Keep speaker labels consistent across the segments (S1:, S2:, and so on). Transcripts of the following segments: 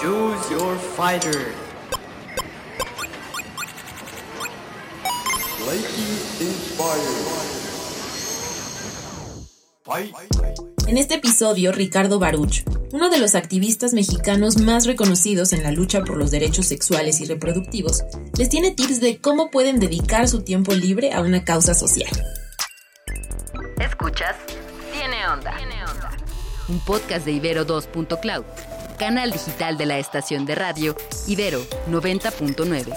S1: Choose your fighter.
S2: En este episodio, Ricardo Baruch, uno de los activistas mexicanos más reconocidos en la lucha por los derechos sexuales y reproductivos, les tiene tips de cómo pueden dedicar su tiempo libre a una causa social.
S3: Escuchas Tiene Onda, un podcast de Ibero 2.cloud, canal digital de la estación de radio Ibero 90.9.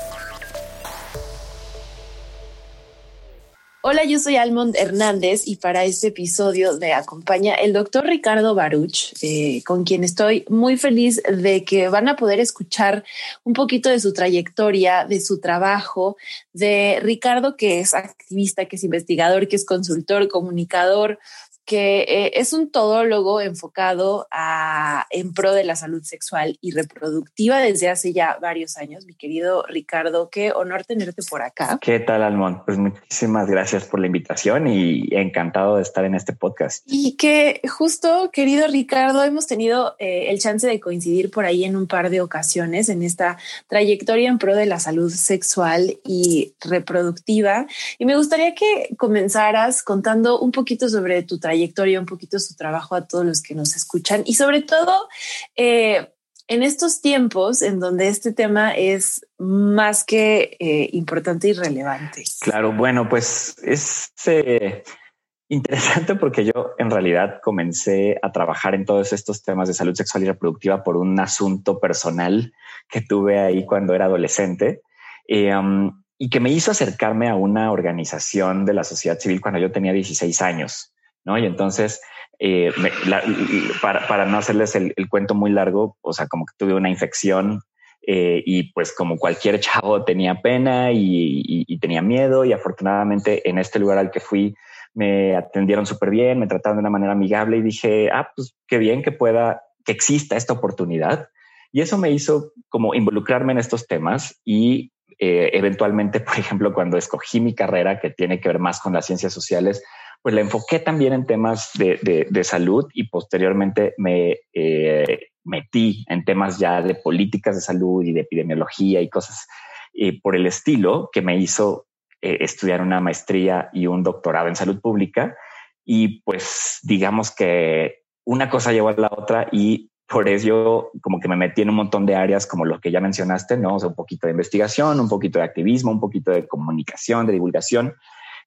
S2: Hola, yo soy Almond Hernández y para este episodio me acompaña el doctor Ricardo Baruch, eh, con quien estoy muy feliz de que van a poder escuchar un poquito de su trayectoria, de su trabajo, de Ricardo, que es activista, que es investigador, que es consultor, comunicador, que eh, es un todólogo enfocado a, en pro de la salud sexual y reproductiva desde hace ya varios años. Mi querido Ricardo, qué honor tenerte por acá.
S4: ¿Qué tal, Almón? Pues muchísimas gracias por la invitación y encantado de estar en este podcast.
S2: Y que justo, querido Ricardo, hemos tenido eh, el chance de coincidir por ahí en un par de ocasiones en esta trayectoria en pro de la salud sexual y reproductiva. Y me gustaría que comenzaras contando un poquito sobre tu trayectoria trayectoria, un poquito su trabajo a todos los que nos escuchan y sobre todo eh, en estos tiempos en donde este tema es más que eh, importante y relevante.
S4: Claro, bueno, pues es eh, interesante porque yo en realidad comencé a trabajar en todos estos temas de salud sexual y reproductiva por un asunto personal que tuve ahí cuando era adolescente. Um, y que me hizo acercarme a una organización de la sociedad civil cuando yo tenía 16 años. ¿No? Y entonces, eh, para, para, no hacerles el, cuento muy largo, o sea, como que tuve una infección eh, y pues como cualquier chavo tenía pena y, tenía miedo y afortunadamente en este lugar al que fui me atendieron súper bien, me trataron de una manera amigable y dije, ah, pues qué bien que pueda, que exista esta oportunidad. Y eso me hizo como involucrarme en estos temas y eh, eventualmente, por ejemplo, cuando escogí mi carrera que tiene que ver más con las ciencias sociales, pues la enfoqué también en temas de, de, salud y posteriormente me eh, metí en temas ya de políticas de salud y de epidemiología y cosas eh, por el estilo que me hizo eh, estudiar una maestría y un doctorado en salud pública. Y pues digamos que una cosa llevó a la otra y por eso como que me metí en un montón de áreas como lo que ya mencionaste, ¿no? O un poquito de investigación, un poquito de activismo, un poquito de comunicación, de divulgación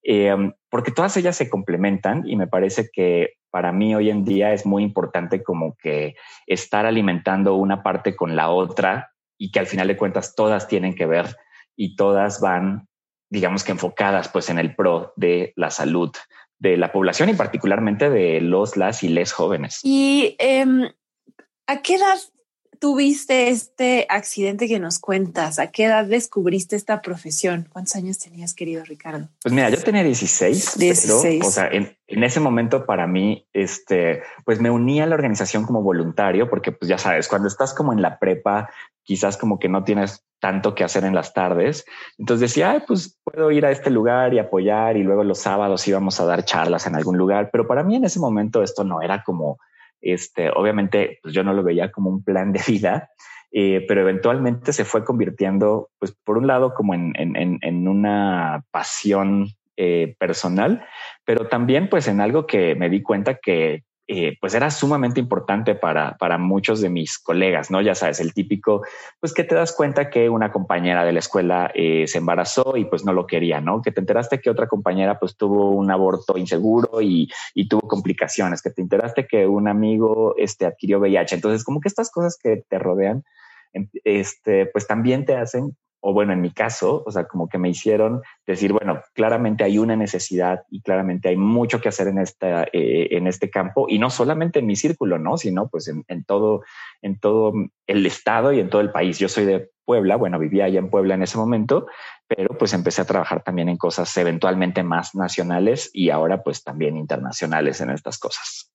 S4: Em, porque todas ellas se complementan y me parece que para mí hoy en día es muy importante como que estar alimentando una parte con la otra y que al final de cuentas todas tienen que ver y todas van, digamos que enfocadas pues en el pro de la salud de la población y particularmente de los, las y les jóvenes.
S2: ¿Y em, a qué edad tuviste este accidente que nos cuentas? ¿A qué edad descubriste esta profesión? ¿Cuántos años tenías, querido Ricardo?
S4: Pues mira, yo tenía 16. 16. o sea, en, ese momento para mí, este, pues me uní a la organización como voluntario, porque pues ya sabes, cuando estás como en la prepa, quizás como que no tienes tanto que hacer en las tardes. Entonces decía, pues puedo ir a este lugar y apoyar y luego los sábados íbamos a dar charlas en algún lugar. Pero para mí en ese momento esto no era como este, obviamente, pues yo no lo veía como un plan de vida, eh, pero eventualmente se fue convirtiendo, pues por un lado, como en, en, una pasión eh, personal, pero también pues en algo que me di cuenta que eh, pues era sumamente importante para, para muchos de mis colegas, ¿no? Ya sabes, el típico, pues que te das cuenta que una compañera de la escuela eh, se embarazó y pues no lo quería, ¿no? Que te enteraste que otra compañera pues tuvo un aborto inseguro y, y tuvo complicaciones, que te enteraste que un amigo este, adquirió VIH. Entonces, como que estas cosas que te rodean, em, este, pues también te hacen o bueno, en mi caso, o sea, como que me hicieron decir, bueno, claramente hay una necesidad y claramente hay mucho que hacer en, esta, eh, en este campo y no solamente en mi círculo, ¿no? Sino pues en, en, todo, en todo el estado y en todo el país. Yo soy de Puebla, bueno, vivía allá en Puebla en ese momento, pero pues empecé a trabajar también en cosas eventualmente más nacionales y ahora pues también internacionales en estas cosas.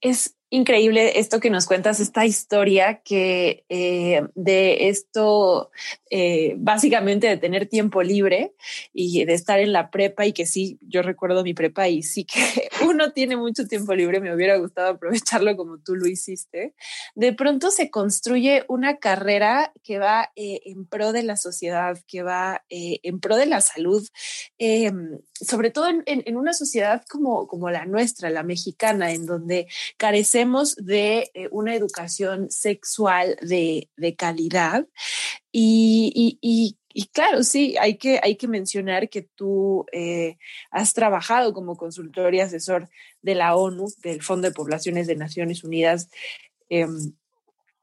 S2: Es increíble esto que nos cuentas, esta historia que eh, de esto, eh, básicamente de tener tiempo libre y de estar en la prepa y que sí, yo recuerdo mi prepa y sí que uno tiene mucho tiempo libre, me hubiera gustado aprovecharlo como tú lo hiciste. De pronto se construye una carrera que va eh, en pro de la sociedad, que va en pro de la salud, sobre todo en, en, una sociedad como, como la nuestra, la mexicana, en donde carecemos de eh, una educación sexual de, calidad. Y, claro, sí, hay que, hay que mencionar que tú eh, has trabajado como consultor y asesor de la ONU, del Fondo de Poblaciones de Naciones Unidas. Em,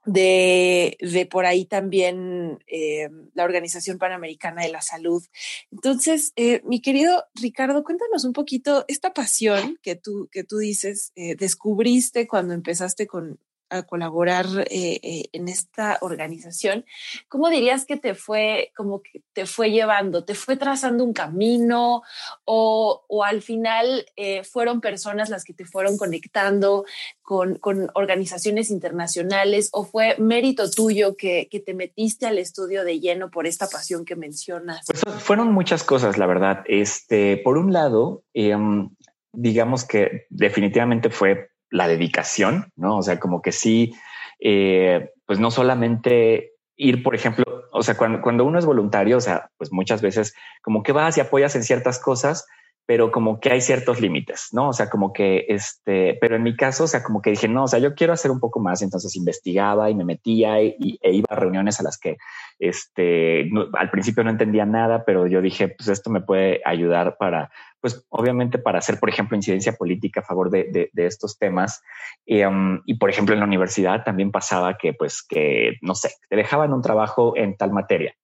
S2: de, de, por ahí también eh, la Organización Panamericana de la Salud. Entonces, eh, mi querido Ricardo, cuéntanos un poquito esta pasión que tú, que tú dices, eh, descubriste cuando empezaste con, a colaborar eh, eh, en esta organización, ¿cómo dirías que te fue, como que te fue llevando? ¿Te fue trazando un camino o, o al final eh, fueron personas las que te fueron conectando con, con, organizaciones internacionales o fue mérito tuyo que, que, te metiste al estudio de lleno por esta pasión que mencionas?
S4: Fueron muchas cosas, la verdad. Este, por un lado, em, digamos que definitivamente fue la dedicación, ¿no? O sea, como que sí, eh, pues no solamente ir, por ejemplo, o sea, cuando, uno es voluntario, o sea, pues muchas veces como que vas y apoyas en ciertas cosas, pero como que hay ciertos límites, ¿no? O sea, como que este, pero en mi caso, o sea, como que dije, no, o sea, yo quiero hacer un poco más, entonces investigaba y me metía y, e iba a reuniones a las que, este, al principio no entendía nada, pero yo dije, pues esto me puede ayudar para, pues obviamente para hacer, por ejemplo, incidencia política a favor de, de, estos temas. Y, um, y, por ejemplo, en la universidad también pasaba que, pues, que, no sé, te dejaban un trabajo en tal materia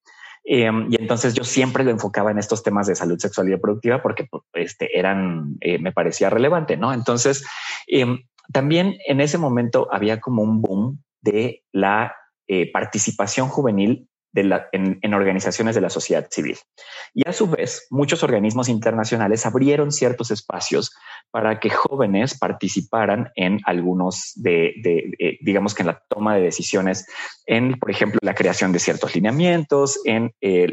S4: Em, y entonces yo siempre lo enfocaba en estos temas de salud sexual y reproductiva porque pues, este, eran, eh, me parecía relevante, ¿no? Entonces, em, también en ese momento había como un boom de la eh, participación juvenil en, organizaciones de la sociedad civil. Y a su vez, muchos organismos internacionales abrieron ciertos espacios para que jóvenes participaran en algunos de, eh, digamos que en la toma de decisiones, en, por ejemplo, la creación de ciertos lineamientos, en eh,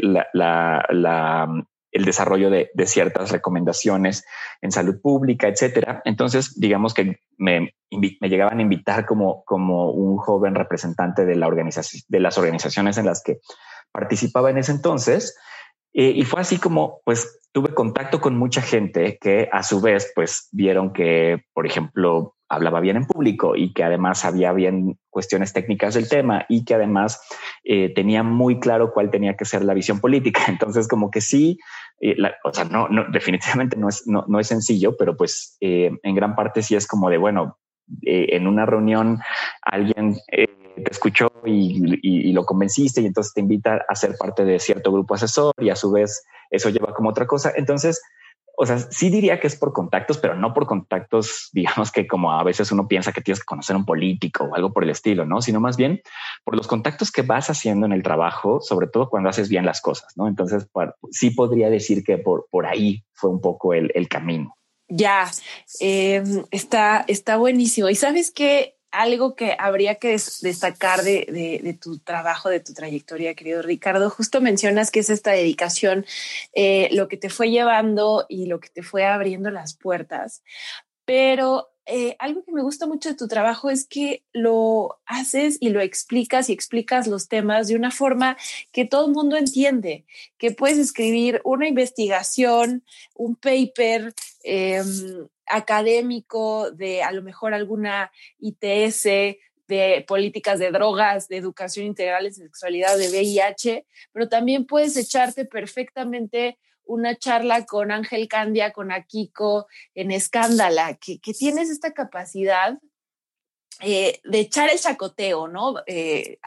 S4: el desarrollo de, ciertas recomendaciones en salud pública, etcétera. Entonces, digamos que me, llegaban a invitar como, como un joven representante de, la organización, de las organizaciones en las que participaba en ese entonces. Eh, y fue así como, pues, tuve contacto con mucha gente que a su vez, pues, vieron que, por ejemplo, hablaba bien en público y que además sabía bien cuestiones técnicas del tema y que además eh, tenía muy claro cuál tenía que ser la visión política. Entonces, como que sí, eh, o sea, no, no, definitivamente no es, no, no es sencillo, pero pues eh, en gran parte sí es como de, bueno, en una reunión alguien te escuchó y, y, lo convenciste y entonces te invita a ser parte de cierto grupo asesor y a su vez eso lleva como otra cosa. Entonces, o sea, sí diría que es por contactos, pero no por contactos, digamos que como a veces uno piensa que tienes que conocer a un político o algo por el estilo, ¿no? Sino más bien por los contactos que vas haciendo en el trabajo, sobre todo cuando haces bien las cosas, ¿no? Entonces, sí podría decir que por, por ahí fue un poco el, camino.
S2: Ya, em, está, está buenísimo. Y sabes que algo que habría que destacar de, tu trabajo, de tu trayectoria, querido Ricardo. Justo mencionas que es esta dedicación, eh, lo que te fue llevando y lo que te fue abriendo las puertas. Pero eh, algo que me gusta mucho de tu trabajo es que lo haces y lo explicas y explicas los temas de una forma que todo el mundo entiende, que puedes escribir una investigación, un paper, em, académico de a lo mejor alguna ITS, de políticas de drogas, de educación integral de sexualidad, de VIH, pero también puedes echarte perfectamente una charla con Ángel Candia, con Akiko en Escándala, que, que tienes esta capacidad eh, de echar el chacoteo, ¿no? Eh,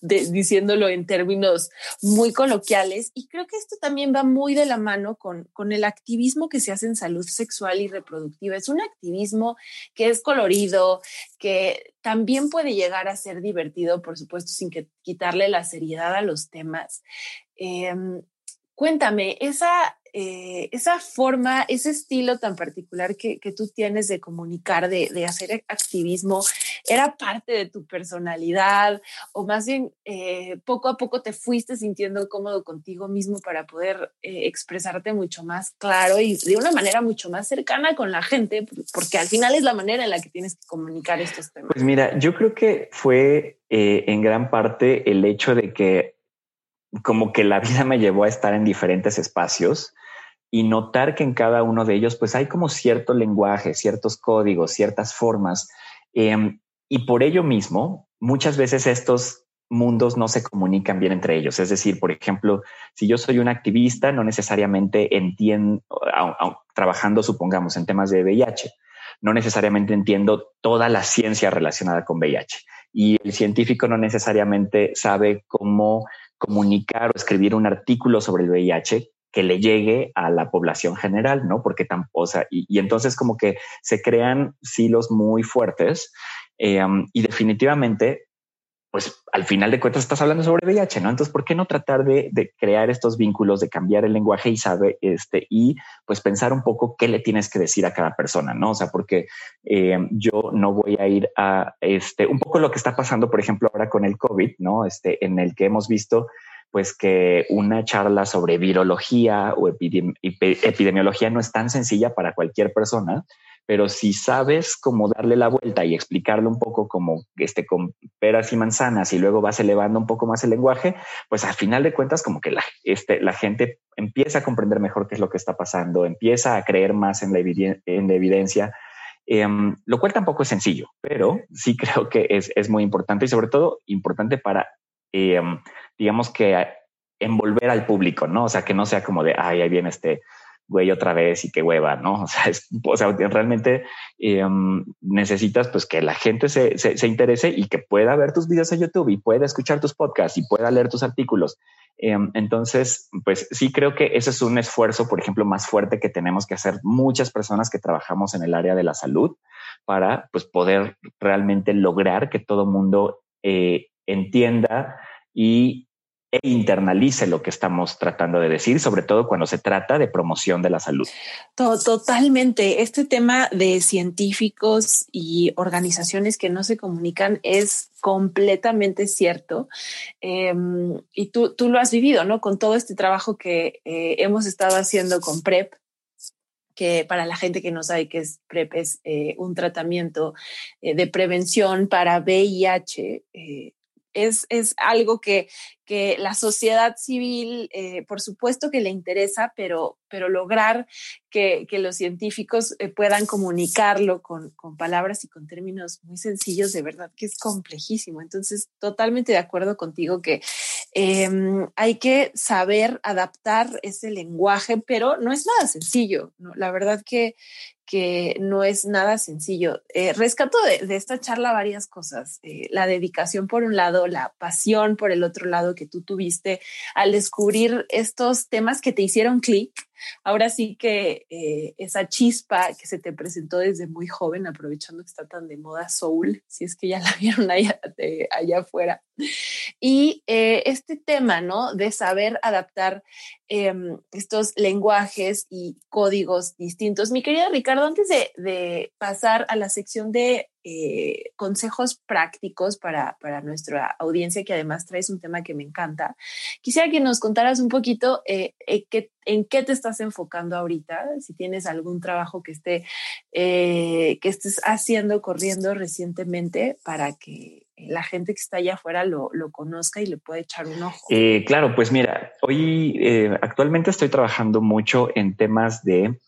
S2: diciéndolo en términos muy coloquiales. Y creo que esto también va muy de la mano con, con el activismo que se hace en salud sexual y reproductiva. Es un activismo que es colorido, que también puede llegar a ser divertido, por supuesto, sin que quitarle la seriedad a los temas. Em, cuéntame, esa eh, esa forma, ese estilo tan particular que, tú tienes de comunicar, de, hacer activismo, era parte de tu personalidad o más bien eh, poco a poco te fuiste sintiendo cómodo contigo mismo para poder eh, expresarte mucho más claro y de una manera mucho más cercana con la gente, porque al final es la manera en la que tienes que comunicar estos temas.
S4: Pues mira, yo creo que fue en gran parte el hecho de que como que la vida me llevó a estar en diferentes espacios y notar que en cada uno de ellos pues hay como cierto lenguaje, ciertos códigos, ciertas formas. Em, y por ello mismo, muchas veces estos mundos no se comunican bien entre ellos. Es decir, por ejemplo, si yo soy un activista, no necesariamente entiendo, trabajando, supongamos, en temas de VIH, no necesariamente entiendo toda la ciencia relacionada con VIH. Y el científico no necesariamente sabe cómo comunicar o escribir un artículo sobre el VIH que le llegue a la población general, ¿no? Porque tampoco, o sea, y, entonces como que se crean silos muy fuertes eh, y definitivamente pues al final de cuentas estás hablando sobre VIH, ¿no? Entonces, ¿por qué no tratar de, crear estos vínculos, de cambiar el lenguaje y sabe, este, y pues pensar un poco qué le tienes que decir a cada persona, ¿no? O sea, porque eh, yo no voy a ir a este, un poco lo que está pasando, por ejemplo, ahora con el COVID, ¿no? Este, en el que hemos visto pues que una charla sobre virología o epidemiología no es tan sencilla para cualquier persona, pero si sabes cómo darle la vuelta y explicarlo un poco como este con peras y manzanas y luego vas elevando un poco más el lenguaje, pues al final de cuentas como que la, este, la gente empieza a comprender mejor qué es lo que está pasando, empieza a creer más en la, en la evidencia, em, lo cual tampoco es sencillo, pero sí creo que es, es muy importante y sobre todo importante para, em, digamos que envolver al público, ¿no? O sea, que no sea como de, ay, ahí viene este güey otra vez y qué hueva, ¿no? O sea, es, o sea realmente em, necesitas pues que la gente se, se, interese y que pueda ver tus videos en YouTube y pueda escuchar tus podcasts y pueda leer tus artículos. Em, entonces, pues sí creo que ese es un esfuerzo, por ejemplo, más fuerte que tenemos que hacer muchas personas que trabajamos en el área de la salud para pues poder realmente lograr que todo mundo eh, entienda y e internalice lo que estamos tratando de decir, sobre todo cuando se trata de promoción de la salud.
S2: Totalmente. Este tema de científicos y organizaciones que no se comunican es completamente cierto. Em, y tú, tú, lo has vivido, ¿no? Con todo este trabajo que eh, hemos estado haciendo con PrEP, que para la gente que no sabe qué es PrEP, es eh, un tratamiento eh, de prevención para VIH es, es algo que, que, la sociedad civil, eh, por supuesto que le interesa, pero, pero lograr que, que los científicos eh, puedan comunicarlo con, con, palabras y con términos muy sencillos, de verdad que es complejísimo. Entonces, totalmente de acuerdo contigo que em, hay que saber adaptar ese lenguaje, pero no es nada sencillo. ¿no? La verdad que, que no es nada sencillo. Eh, rescato de, esta charla varias cosas. Eh, la dedicación por un lado, la pasión por el otro lado que tú tuviste al descubrir estos temas que te hicieron clic Ahora sí que eh, esa chispa que se te presentó desde muy joven, aprovechando que está tan de moda Soul, si es que ya la vieron allá, allá afuera. Y eh, este tema, ¿no? De saber adaptar em, estos lenguajes y códigos distintos. Mi querida Ricardo, antes de pasar a la sección de eh, consejos prácticos para, para, nuestra audiencia, que además traes un tema que me encanta. Quisiera que nos contaras un poquito eh, en qué te estás enfocando ahorita, si tienes algún trabajo que, esté, que estés haciendo, corriendo recientemente para que la gente que está allá afuera lo, lo conozca y le pueda echar un ojo.
S4: claro, pues mira, hoy actualmente estoy trabajando mucho en temas de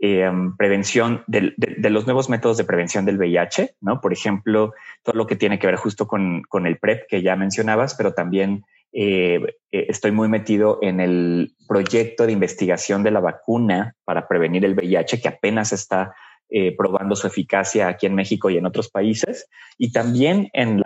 S4: eh, prevención de, los nuevos métodos de prevención del VIH, ¿no? Por ejemplo, todo lo que tiene que ver justo con, el PrEP que ya mencionabas, pero también eh, eh, estoy muy metido en el proyecto de investigación de la vacuna para prevenir el VIH que apenas está eh, probando su eficacia aquí en México y en otros países, y también en,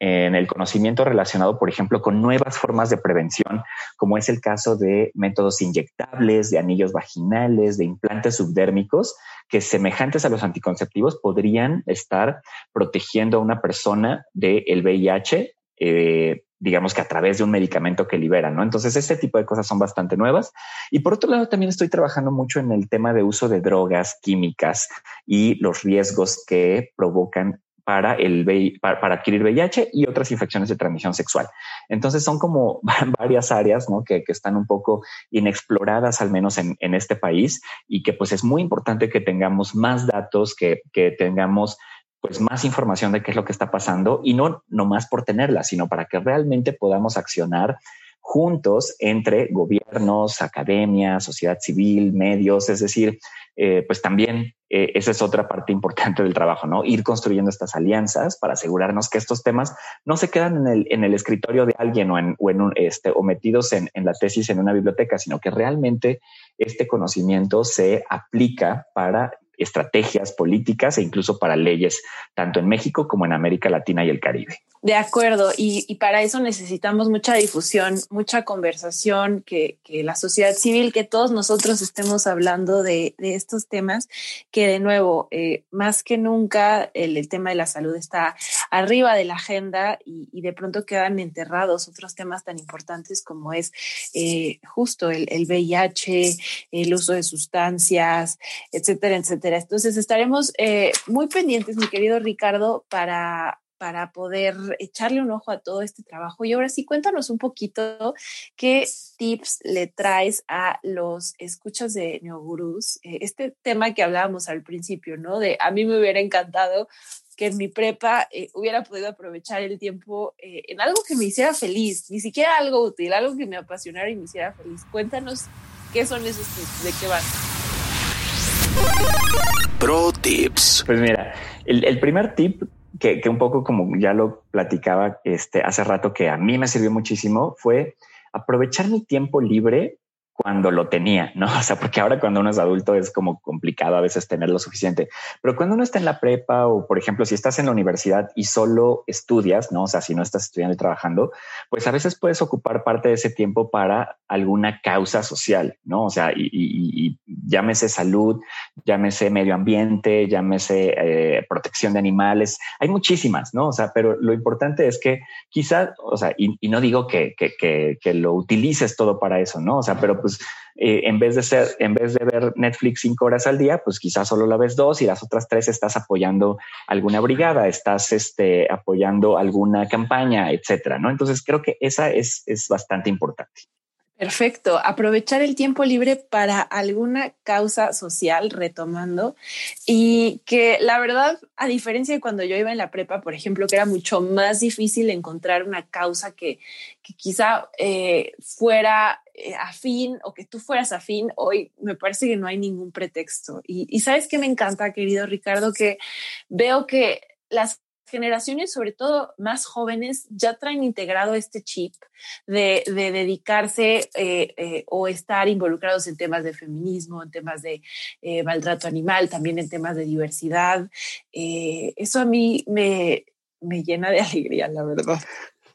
S4: el conocimiento relacionado, por ejemplo, con nuevas formas de prevención, como es el caso de métodos inyectables, de anillos vaginales, de implantes subdérmicos, que semejantes a los anticonceptivos podrían estar protegiendo a una persona del VIH eh, digamos que a través de un medicamento que libera, ¿no? Entonces, este tipo de cosas son bastante nuevas. Y por otro lado, también estoy trabajando mucho en el tema de uso de drogas químicas y los riesgos que provocan para, el, para, adquirir VIH y otras infecciones de transmisión sexual. Entonces son como varias áreas ¿no? que, que, están un poco inexploradas, al menos en, en, este país, y que pues es muy importante que tengamos más datos, que, que tengamos pues más información de qué es lo que está pasando y no, no más por tenerla, sino para que realmente podamos accionar juntos entre gobiernos, academia, sociedad civil, medios, es decir, eh, pues también eh, esa es otra parte importante del trabajo, ¿no? Ir construyendo estas alianzas para asegurarnos que estos temas no se quedan en el, en el escritorio de alguien o, en, o, en este, o metidos en, en la tesis en una biblioteca, sino que realmente este conocimiento se aplica para estrategias políticas e incluso para leyes, tanto en México como en América Latina y el Caribe.
S2: De acuerdo, y, para eso necesitamos mucha difusión, mucha conversación, que, la sociedad civil, que todos nosotros estemos hablando de, estos temas, que de nuevo, eh, más que nunca, el, tema de la salud está arriba de la agenda y, de pronto quedan enterrados otros temas tan importantes como es eh, justo el, el VIH, el uso de sustancias, etcétera, etcétera. Entonces estaremos eh, muy pendientes, mi querido Ricardo, para para poder echarle un ojo a todo este trabajo. Y ahora sí, cuéntanos un poquito qué tips le traes a los escuchas de Neogurús. Eh, este tema que hablábamos al principio, ¿no? De a mí me hubiera encantado que en mi prepa eh, hubiera podido aprovechar el tiempo eh, en algo que me hiciera feliz, ni siquiera algo útil, algo que me apasionara y me hiciera feliz. Cuéntanos qué son esos tips, de qué van.
S4: Pro tips. Pues mira, el, el primer tip que, un poco como ya lo platicaba este, hace rato, que a mí me sirvió muchísimo, fue aprovechar mi tiempo libre cuando lo tenía, ¿no? O sea, porque ahora cuando uno es adulto es como complicado a veces tener lo suficiente, pero cuando uno está en la prepa o, por ejemplo, si estás en la universidad y solo estudias, ¿no? O sea, si no estás estudiando y trabajando, pues a veces puedes ocupar parte de ese tiempo para alguna causa social, ¿no? O sea, y, y, llámese salud, llámese medio ambiente, llámese eh, protección de animales, hay muchísimas, ¿no? O sea, pero lo importante es que quizás, o sea, y, no digo que, que, que, que lo utilices todo para eso, ¿no? O sea, pero pues eh, en vez de ser, en vez de ver Netflix cinco horas al día, pues quizás solo la ves dos y las otras tres estás apoyando alguna brigada, estás este, apoyando alguna campaña, etcétera, ¿no? Entonces creo que esa es, es bastante importante.
S2: Perfecto. Aprovechar el tiempo libre para alguna causa social, retomando, y que la verdad, a diferencia de cuando yo iba en la prepa, por ejemplo, que era mucho más difícil encontrar una causa que, quizá eh, fuera afín o que tú fueras afín, hoy me parece que no hay ningún pretexto. Y, y sabes que me encanta, querido Ricardo, que veo que las generaciones, sobre todo más jóvenes, ya traen integrado este chip de, dedicarse eh, eh, o estar involucrados en temas de feminismo, en temas de eh, maltrato animal, también en temas de diversidad. eso a mí me, me llena de alegría, la verdad.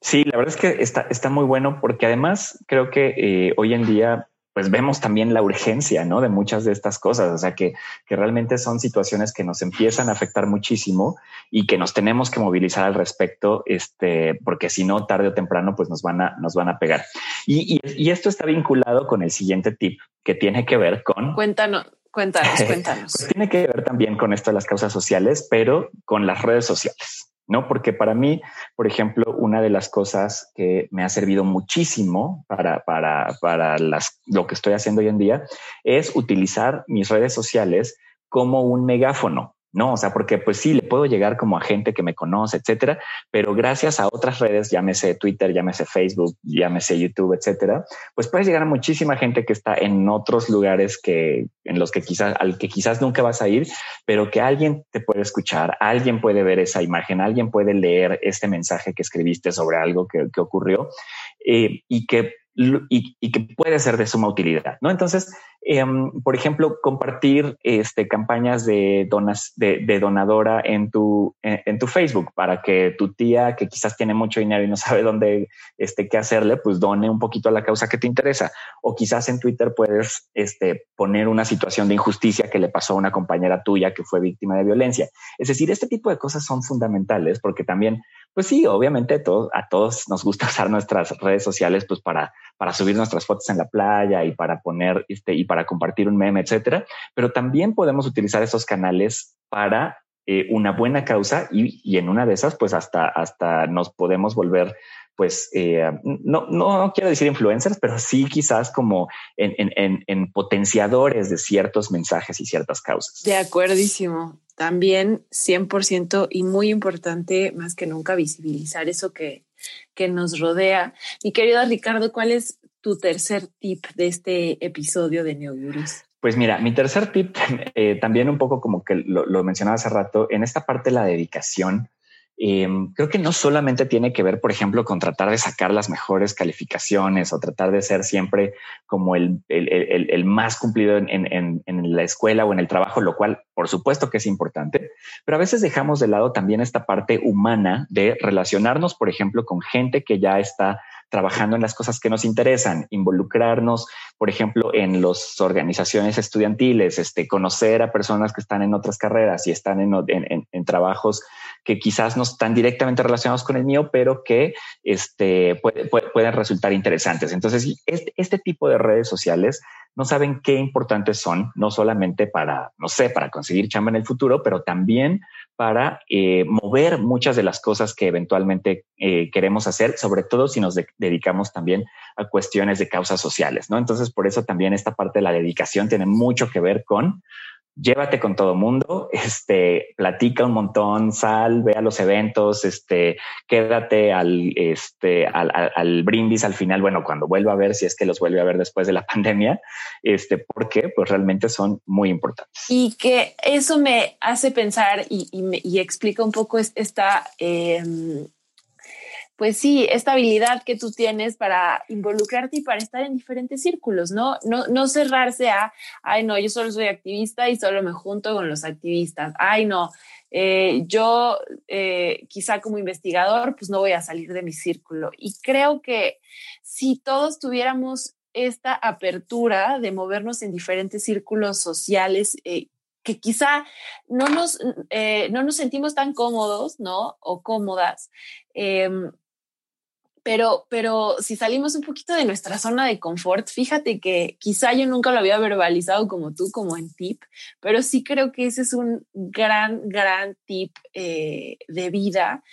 S4: Sí, la verdad es que está, está muy bueno porque además creo que hoy en día pues vemos también la urgencia, ¿no? De muchas de estas cosas, o sea, que, que, realmente son situaciones que nos empiezan a afectar muchísimo y que nos tenemos que movilizar al respecto, este, porque si no, tarde o temprano, pues nos van a, nos van a pegar. Y, y, esto está vinculado con el siguiente tip que tiene que ver con...
S2: Cuéntanos. Cuéntanos, cuéntanos.
S4: Pues tiene que ver también con esto de las causas sociales, pero con las redes sociales. ¿No? Porque para mí, por ejemplo, una de las cosas que me ha servido muchísimo para, para, para las, lo que estoy haciendo hoy en día es utilizar mis redes sociales como un megáfono. No, o sea, porque pues sí, le puedo llegar como a gente que me conoce, etcétera, pero gracias a otras redes, llámese Twitter, llámese Facebook, llámese YouTube, etcétera, pues puedes llegar a muchísima gente que está en otros lugares que en los que quizás al que quizás nunca vas a ir, pero que alguien te puede escuchar, alguien puede ver esa imagen, alguien puede leer este mensaje que escribiste sobre algo que, ocurrió eh, y que y, que puede ser de suma utilidad, ¿no? Entonces, em, por ejemplo, compartir este, campañas de, donas, de, donadora en tu, en, tu Facebook para que tu tía, que quizás tiene mucho dinero y no sabe dónde, este, qué hacerle, pues done un poquito a la causa que te interesa. O quizás en Twitter puedes este, poner una situación de injusticia que le pasó a una compañera tuya que fue víctima de violencia. Es decir, este tipo de cosas son fundamentales porque también pues sí, obviamente a todos nos gusta usar nuestras redes sociales pues para, para subir nuestras fotos en la playa y para poner este, y para compartir un meme, etcétera. Pero también podemos utilizar esos canales para eh, una buena causa y, en una de esas, pues hasta, hasta nos podemos volver pues eh, no, no quiero decir influencers, pero sí quizás como en, en, en, potenciadores de ciertos mensajes y ciertas causas.
S2: De acuerdísimo. También 100% y muy importante más que nunca visibilizar eso que, que nos rodea. Mi querido Ricardo, ¿cuál es tu tercer tip de este episodio de Neogurus?
S4: Pues mira, mi tercer tip, eh, también un poco como que lo, lo, mencionaba hace rato, en esta parte de la dedicación, eh, creo que no solamente tiene que ver, por ejemplo, con tratar de sacar las mejores calificaciones o tratar de ser siempre como el, el, el, el más cumplido en, en, en, la escuela o en el trabajo, lo cual por supuesto que es importante, pero a veces dejamos de lado también esta parte humana de relacionarnos, por ejemplo, con gente que ya está trabajando en las cosas que nos interesan, involucrarnos, por ejemplo, en las organizaciones estudiantiles, este, conocer a personas que están en otras carreras y están en, en, en trabajos que quizás no están directamente relacionados con el mío, pero que este, puede, puede, pueden resultar interesantes. Entonces, este, este tipo de redes sociales no saben qué importantes son, no solamente para, no sé, para conseguir chamba en el futuro, pero también para eh, mover muchas de las cosas que eventualmente eh, queremos hacer, sobre todo si nos de dedicamos también a cuestiones de causas sociales, ¿no? Entonces, por eso también esta parte de la dedicación tiene mucho que ver con llévate con todo mundo, este, platica un montón, sal, ve a los eventos, este, quédate al, este, al, al, brindis al final, bueno, cuando vuelva a ver, si es que los vuelve a ver después de la pandemia, este, porque pues realmente son muy importantes.
S2: Y que eso me hace pensar y, me, y explica un poco esta, eh, pues sí, esta habilidad que tú tienes para involucrarte y para estar en diferentes círculos, ¿no? No, no cerrarse a, ay, no, yo solo soy activista y solo me junto con los activistas. Ay, no, eh, yo eh, quizá como investigador, pues no voy a salir de mi círculo. Y creo que si todos tuviéramos esta apertura de movernos en diferentes círculos sociales, eh, que quizá no nos, no nos sentimos tan cómodos, ¿no? O cómodas. Pero, pero si salimos un poquito de nuestra zona de confort, fíjate que quizá yo nunca lo había verbalizado como tú, como en tip, pero sí creo que ese es un gran, gran tip eh, de vida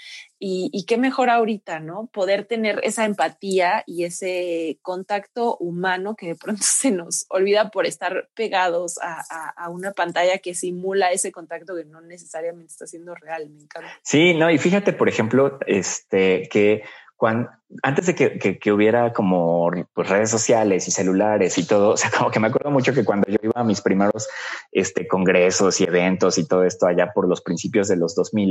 S2: y, qué mejor ahorita, ¿no? Poder tener esa empatía y ese contacto humano que de pronto se nos olvida por estar pegados a, a, a, una pantalla que simula ese contacto que no necesariamente está siendo real. Me encanta.
S4: Sí, no, y fíjate, por ejemplo, este, que cuando, antes de que, que, que hubiera como pues, redes sociales y celulares y todo, o sea, como que me acuerdo mucho que cuando yo iba a mis primeros este, congresos y eventos y todo esto allá por los principios de los 2000,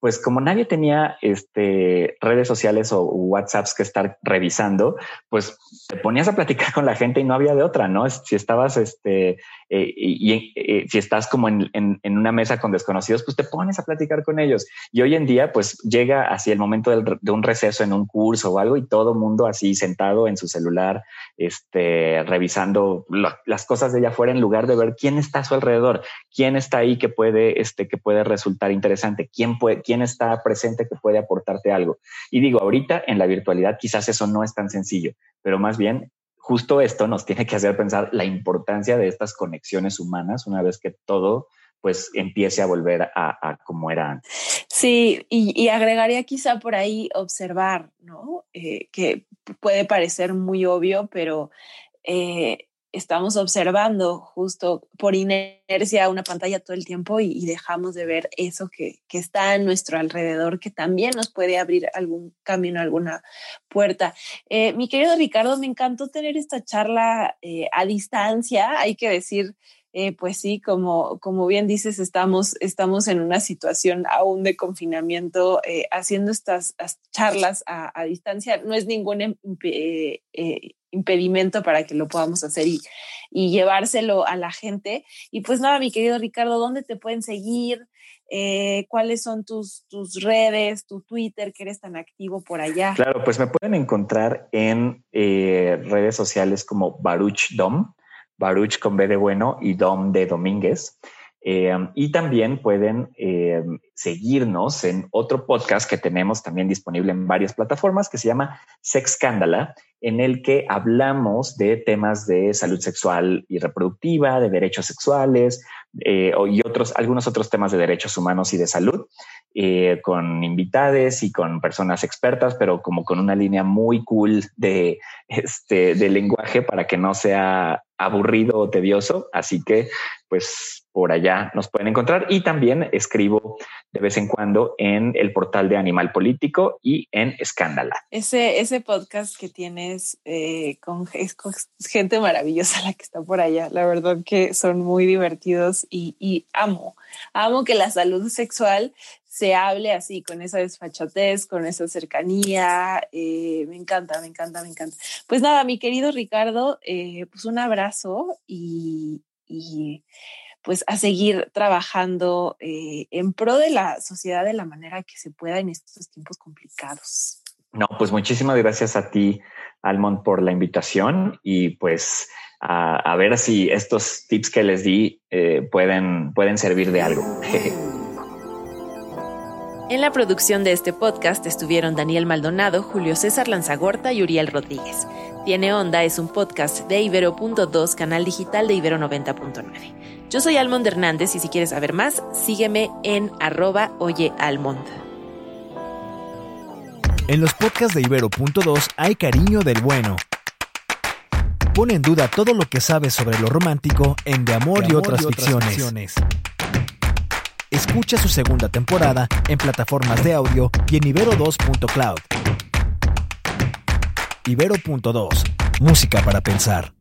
S4: pues como nadie tenía este, redes sociales o WhatsApps que estar revisando, pues te ponías a platicar con la gente y no había de otra, ¿no? Si estabas, este, eh, y, eh, si estás como en, en, en, una mesa con desconocidos, pues te pones a platicar con ellos. Y hoy en día, pues llega así el momento del, de un receso en un curso o algo y todo mundo así sentado en su celular, este, revisando las cosas de allá afuera en lugar de ver quién está a su alrededor, quién está ahí que puede, este, que puede resultar interesante, quién puede, quién está presente que puede aportarte algo. Y digo, ahorita en la virtualidad quizás eso no es tan sencillo, pero más bien justo esto nos tiene que hacer pensar la importancia de estas conexiones humanas una vez que todo pues empiece a volver a, a como era antes.
S2: Sí, y, y, agregaría quizá por ahí observar, ¿no? Eh, que puede parecer muy obvio, pero eh, estamos observando justo por inercia una pantalla todo el tiempo y, dejamos de ver eso que, que, está a nuestro alrededor, que también nos puede abrir algún camino, alguna puerta. Eh, mi querido Ricardo, me encantó tener esta charla eh, a distancia, hay que decir. Eh, pues sí, como, como bien dices, estamos, estamos en una situación aún de confinamiento, eh, haciendo estas, charlas a, distancia. No es ningún eh, impedimento para que lo podamos hacer y, llevárselo a la gente. Y pues nada, mi querido Ricardo, ¿dónde te pueden seguir? ¿Cuáles son tus, tus redes, tu Twitter, que eres tan activo por allá?
S4: Claro, pues me pueden encontrar en redes sociales como Baruch Dom, Baruch con B de bueno y Dom de Domínguez. Eh, y también pueden eh, seguirnos en otro podcast que tenemos también disponible en varias plataformas que se llama Sex Scandala, en el que hablamos de temas de salud sexual y reproductiva, de derechos sexuales, eh, y otros, algunos otros temas de derechos humanos y de salud, eh, con invitades y con personas expertas, pero como con una línea muy cool de, este, de lenguaje para que no sea aburrido o tedioso. Así que, pues, por allá nos pueden encontrar. Y también escribo de vez en cuando en el portal de Animal Político y en Escándala.
S2: Ese, ese podcast que tienes eh, con, gente maravillosa la que está por allá. La verdad que son muy divertidos y, amo, amo que la salud sexual se hable así, con esa desfachatez, con esa cercanía. Eh, me encanta, me encanta, me encanta. Pues nada, mi querido Ricardo, eh, pues un abrazo y, y pues a seguir trabajando eh, en pro de la sociedad de la manera que se pueda en estos tiempos complicados.
S4: No, pues muchísimas gracias a ti, Almond, por la invitación y pues a, ver si estos tips que les di eh, pueden, pueden servir de algo.
S3: En la producción de este podcast estuvieron Daniel Maldonado, Julio César Lanzagorta y Uriel Rodríguez. Tiene Onda es un podcast de Ibero.2, canal digital de Ibero 90.9. Yo soy Almond Hernández y si quieres saber más, sígueme en arroba oyealmond.
S5: En los podcasts de Ibero.2 hay cariño del bueno. Pone en duda todo lo que sabes sobre lo romántico en De Amor, y, otras, ficciones. Escucha su segunda temporada en plataformas de audio y en ibero2.cloud. Ibero.2. Música para pensar.